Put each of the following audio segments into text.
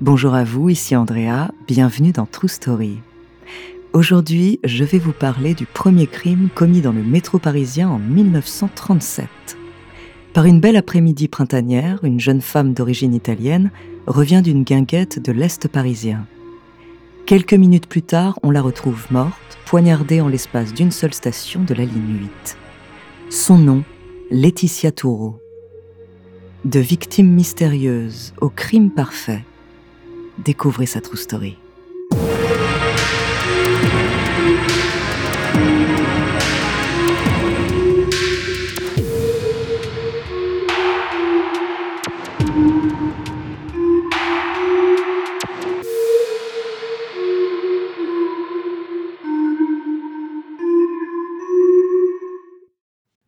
Bonjour à vous, ici Andrea, bienvenue dans True Story. Aujourd'hui, je vais vous parler du premier crime commis dans le métro parisien en 1937. Par une belle après-midi printanière, une jeune femme d'origine italienne revient d'une guinguette de l'Est parisien. Quelques minutes plus tard, on la retrouve morte, poignardée en l'espace d'une seule station de la ligne 8. Son nom, Laetitia Toureau. De victime mystérieuse au crime parfait, découvrez sa true story.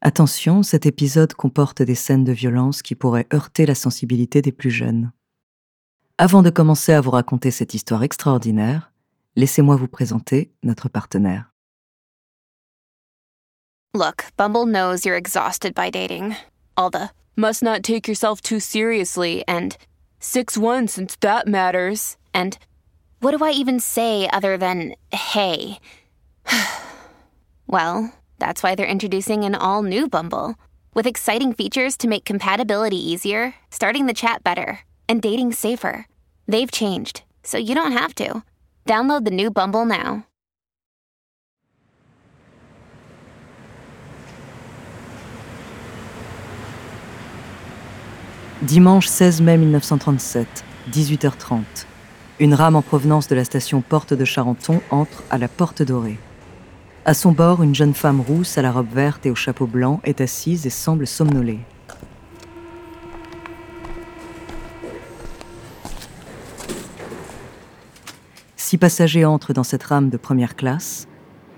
Attention, cet épisode comporte des scènes de violence qui pourraient heurter la sensibilité des plus jeunes. Avant de commencer à vous raconter cette histoire extraordinaire, laissez-moi vous présenter notre partenaire. Look, Bumble knows you're exhausted by dating. All the must not take yourself too seriously and 6 1 since that matters. And what do I even say other than hey? well, that's why they're introducing an all new Bumble with exciting features to make compatibility easier, starting the chat better, and dating safer. They've changed, so you don't have to. Download the new Bumble now. Dimanche 16 mai 1937, 18h30. Une rame en provenance de la station Porte de Charenton entre à la Porte Dorée. À son bord, une jeune femme rousse à la robe verte et au chapeau blanc est assise et semble somnoler. Six passagers entrent dans cette rame de première classe.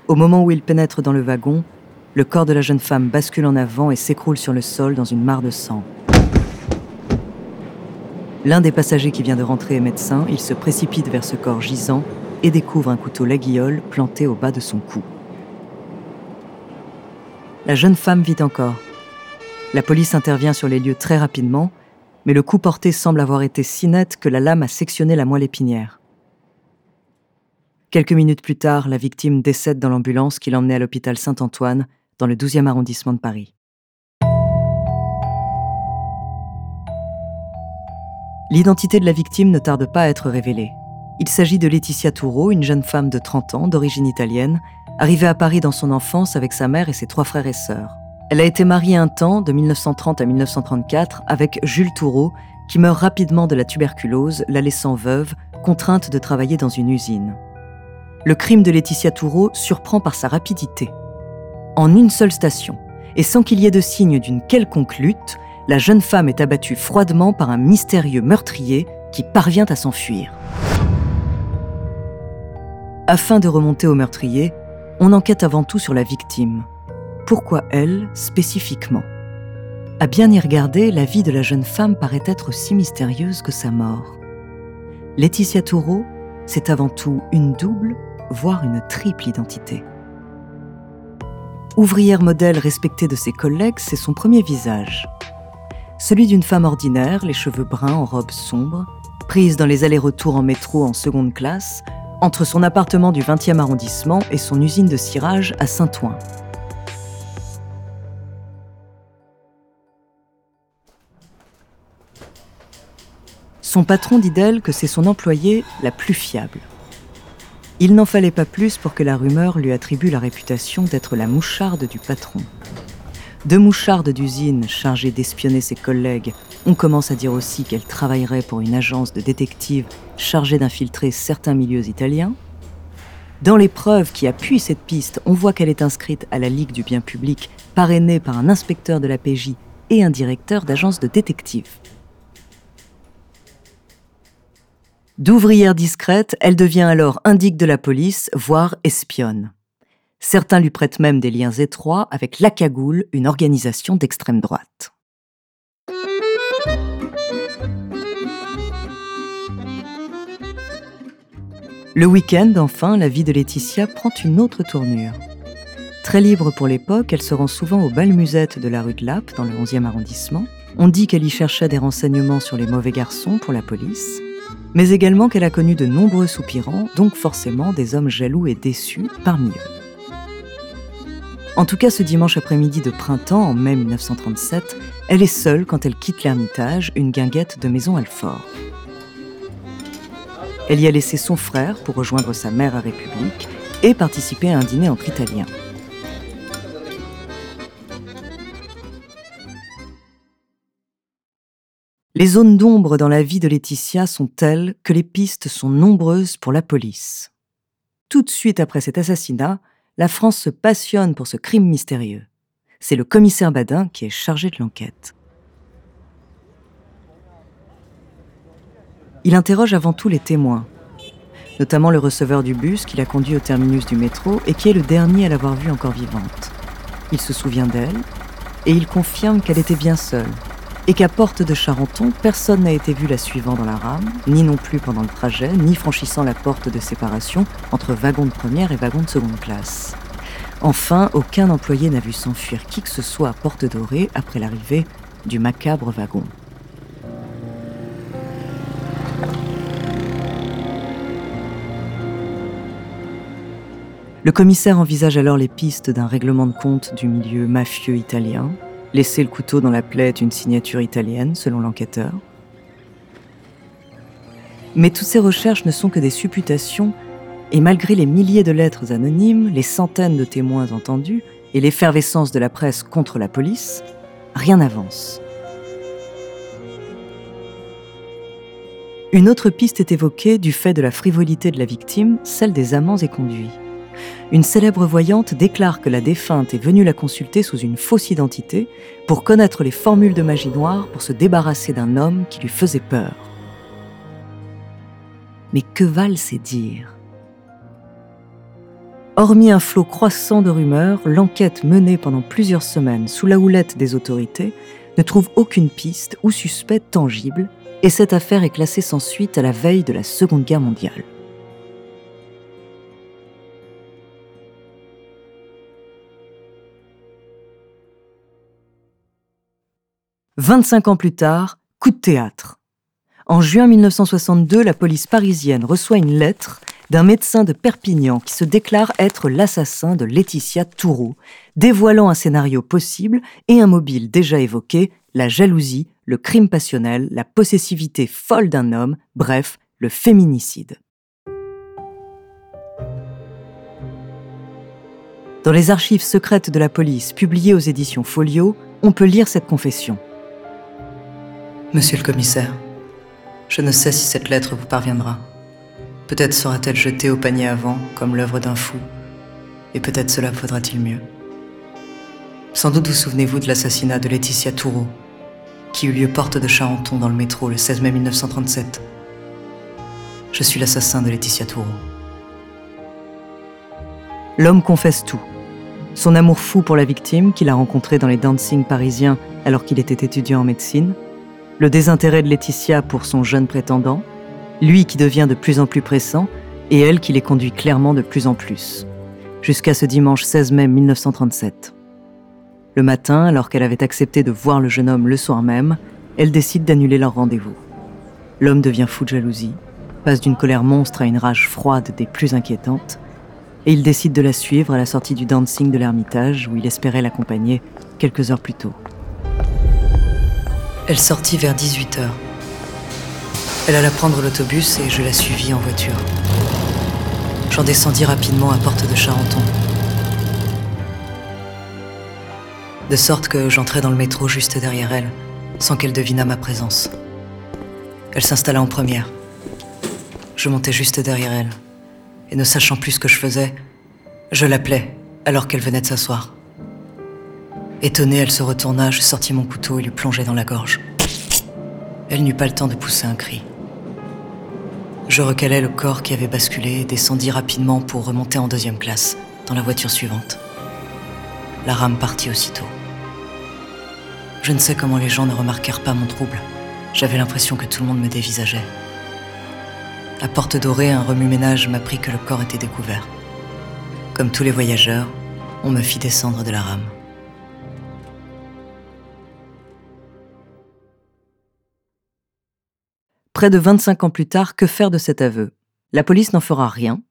Au moment où ils pénètrent dans le wagon, le corps de la jeune femme bascule en avant et s'écroule sur le sol dans une mare de sang. L'un des passagers qui vient de rentrer est médecin, il se précipite vers ce corps gisant et découvre un couteau laguiole planté au bas de son cou. La jeune femme vit encore. La police intervient sur les lieux très rapidement, mais le coup porté semble avoir été si net que la lame a sectionné la moelle épinière. Quelques minutes plus tard, la victime décède dans l'ambulance qui l'emmenait à l'hôpital Saint-Antoine, dans le 12e arrondissement de Paris. L'identité de la victime ne tarde pas à être révélée. Il s'agit de Laetitia Toureau, une jeune femme de 30 ans, d'origine italienne, arrivée à Paris dans son enfance avec sa mère et ses trois frères et sœurs. Elle a été mariée un temps, de 1930 à 1934, avec Jules Toureau, qui meurt rapidement de la tuberculose, la laissant veuve, contrainte de travailler dans une usine le crime de Laetitia Toureau surprend par sa rapidité. En une seule station, et sans qu'il y ait de signe d'une quelconque lutte, la jeune femme est abattue froidement par un mystérieux meurtrier qui parvient à s'enfuir. Afin de remonter au meurtrier, on enquête avant tout sur la victime. Pourquoi elle, spécifiquement? À bien y regarder, la vie de la jeune femme paraît être aussi mystérieuse que sa mort. Laetitia Toureau, c'est avant tout une double voire une triple identité. Ouvrière modèle respectée de ses collègues, c'est son premier visage. Celui d'une femme ordinaire, les cheveux bruns en robe sombre, prise dans les allers-retours en métro en seconde classe, entre son appartement du 20e arrondissement et son usine de cirage à Saint-Ouen. Son patron dit d'elle que c'est son employée la plus fiable. Il n'en fallait pas plus pour que la rumeur lui attribue la réputation d'être la moucharde du patron. Deux mouchardes d'usine chargées d'espionner ses collègues, on commence à dire aussi qu'elle travaillerait pour une agence de détectives chargée d'infiltrer certains milieux italiens. Dans les preuves qui appuient cette piste, on voit qu'elle est inscrite à la Ligue du bien public, parrainée par un inspecteur de la PJ et un directeur d'agence de détectives. D'ouvrière discrète, elle devient alors indique de la police, voire espionne. Certains lui prêtent même des liens étroits avec la Cagoule, une organisation d'extrême droite. Le week-end, enfin, la vie de Laetitia prend une autre tournure. Très libre pour l'époque, elle se rend souvent au bal musette de la rue de Lappe, dans le 11e arrondissement. On dit qu'elle y cherchait des renseignements sur les mauvais garçons pour la police. Mais également qu'elle a connu de nombreux soupirants, donc forcément des hommes jaloux et déçus parmi eux. En tout cas, ce dimanche après-midi de printemps, en mai 1937, elle est seule quand elle quitte l'Ermitage, une guinguette de maison Alfort. Elle y a laissé son frère pour rejoindre sa mère à République et participer à un dîner entre Italiens. Les zones d'ombre dans la vie de Laetitia sont telles que les pistes sont nombreuses pour la police. Tout de suite après cet assassinat, la France se passionne pour ce crime mystérieux. C'est le commissaire Badin qui est chargé de l'enquête. Il interroge avant tout les témoins, notamment le receveur du bus qui l'a conduit au terminus du métro et qui est le dernier à l'avoir vue encore vivante. Il se souvient d'elle et il confirme qu'elle était bien seule, et qu'à Porte de Charenton, personne n'a été vu la suivant dans la rame, ni non plus pendant le trajet, ni franchissant la porte de séparation entre wagon de première et wagon de seconde classe. Enfin, aucun employé n'a vu s'enfuir qui que ce soit à Porte Dorée après l'arrivée du macabre wagon. Le commissaire envisage alors les pistes d'un règlement de compte du milieu mafieux italien, Laisser le couteau dans la plaie est une signature italienne, selon l'enquêteur. Mais toutes ces recherches ne sont que des supputations, et malgré les milliers de lettres anonymes, les centaines de témoins entendus et l'effervescence de la presse contre la police, rien n'avance. Une autre piste est évoquée du fait de la frivolité de la victime, celle des amants et conduits une célèbre voyante déclare que la défunte est venue la consulter sous une fausse identité pour connaître les formules de magie noire pour se débarrasser d'un homme qui lui faisait peur. Mais que valent ces dires? Hormis un flot croissant de rumeurs, l'enquête menée pendant plusieurs semaines sous la houlette des autorités ne trouve aucune piste ou suspect tangible, et cette affaire est classée sans suite à la veille de la Seconde Guerre mondiale. 25 ans plus tard, coup de théâtre. En juin 1962, la police parisienne reçoit une lettre d'un médecin de Perpignan qui se déclare être l'assassin de Laetitia Toureau, dévoilant un scénario possible et un mobile déjà évoqué, la jalousie, le crime passionnel, la possessivité folle d'un homme, bref, le féminicide. Dans les archives secrètes de la police publiées aux éditions Folio, on peut lire cette confession. Monsieur le commissaire, je ne sais si cette lettre vous parviendra. Peut-être sera-t-elle jetée au panier avant, comme l'œuvre d'un fou, et peut-être cela faudra-t-il mieux. Sans doute vous souvenez-vous de l'assassinat de Laetitia Toureau, qui eut lieu porte de Charenton dans le métro le 16 mai 1937. Je suis l'assassin de Laetitia Toureau. L'homme confesse tout. Son amour fou pour la victime, qu'il a rencontrée dans les dancing parisiens alors qu'il était étudiant en médecine, le désintérêt de Laetitia pour son jeune prétendant, lui qui devient de plus en plus pressant, et elle qui les conduit clairement de plus en plus, jusqu'à ce dimanche 16 mai 1937. Le matin, alors qu'elle avait accepté de voir le jeune homme le soir même, elle décide d'annuler leur rendez-vous. L'homme devient fou de jalousie, passe d'une colère monstre à une rage froide des plus inquiétantes, et il décide de la suivre à la sortie du dancing de l'Ermitage où il espérait l'accompagner quelques heures plus tôt. Elle sortit vers 18h. Elle alla prendre l'autobus et je la suivis en voiture. J'en descendis rapidement à Porte de Charenton. De sorte que j'entrai dans le métro juste derrière elle, sans qu'elle devinât ma présence. Elle s'installa en première. Je montais juste derrière elle. Et ne sachant plus ce que je faisais, je l'appelais alors qu'elle venait de s'asseoir. Étonnée, elle se retourna, je sortis mon couteau et lui plongeai dans la gorge. Elle n'eut pas le temps de pousser un cri. Je recalai le corps qui avait basculé et descendis rapidement pour remonter en deuxième classe, dans la voiture suivante. La rame partit aussitôt. Je ne sais comment les gens ne remarquèrent pas mon trouble. J'avais l'impression que tout le monde me dévisageait. À Porte Dorée, un remue-ménage m'apprit que le corps était découvert. Comme tous les voyageurs, on me fit descendre de la rame. Près de 25 ans plus tard, que faire de cet aveu? La police n'en fera rien.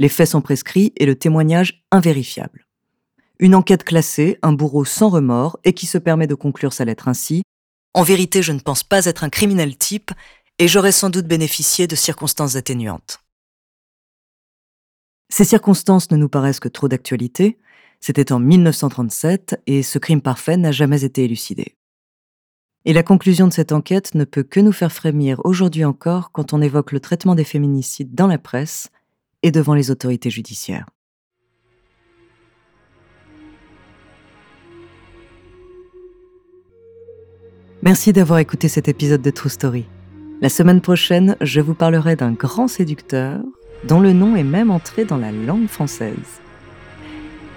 Les faits sont prescrits et le témoignage invérifiable. Une enquête classée, un bourreau sans remords et qui se permet de conclure sa lettre ainsi. En vérité, je ne pense pas être un criminel type et j'aurais sans doute bénéficié de circonstances atténuantes. Ces circonstances ne nous paraissent que trop d'actualité. C'était en 1937 et ce crime parfait n'a jamais été élucidé. Et la conclusion de cette enquête ne peut que nous faire frémir aujourd'hui encore quand on évoque le traitement des féminicides dans la presse et devant les autorités judiciaires. Merci d'avoir écouté cet épisode de True Story. La semaine prochaine, je vous parlerai d'un grand séducteur dont le nom est même entré dans la langue française.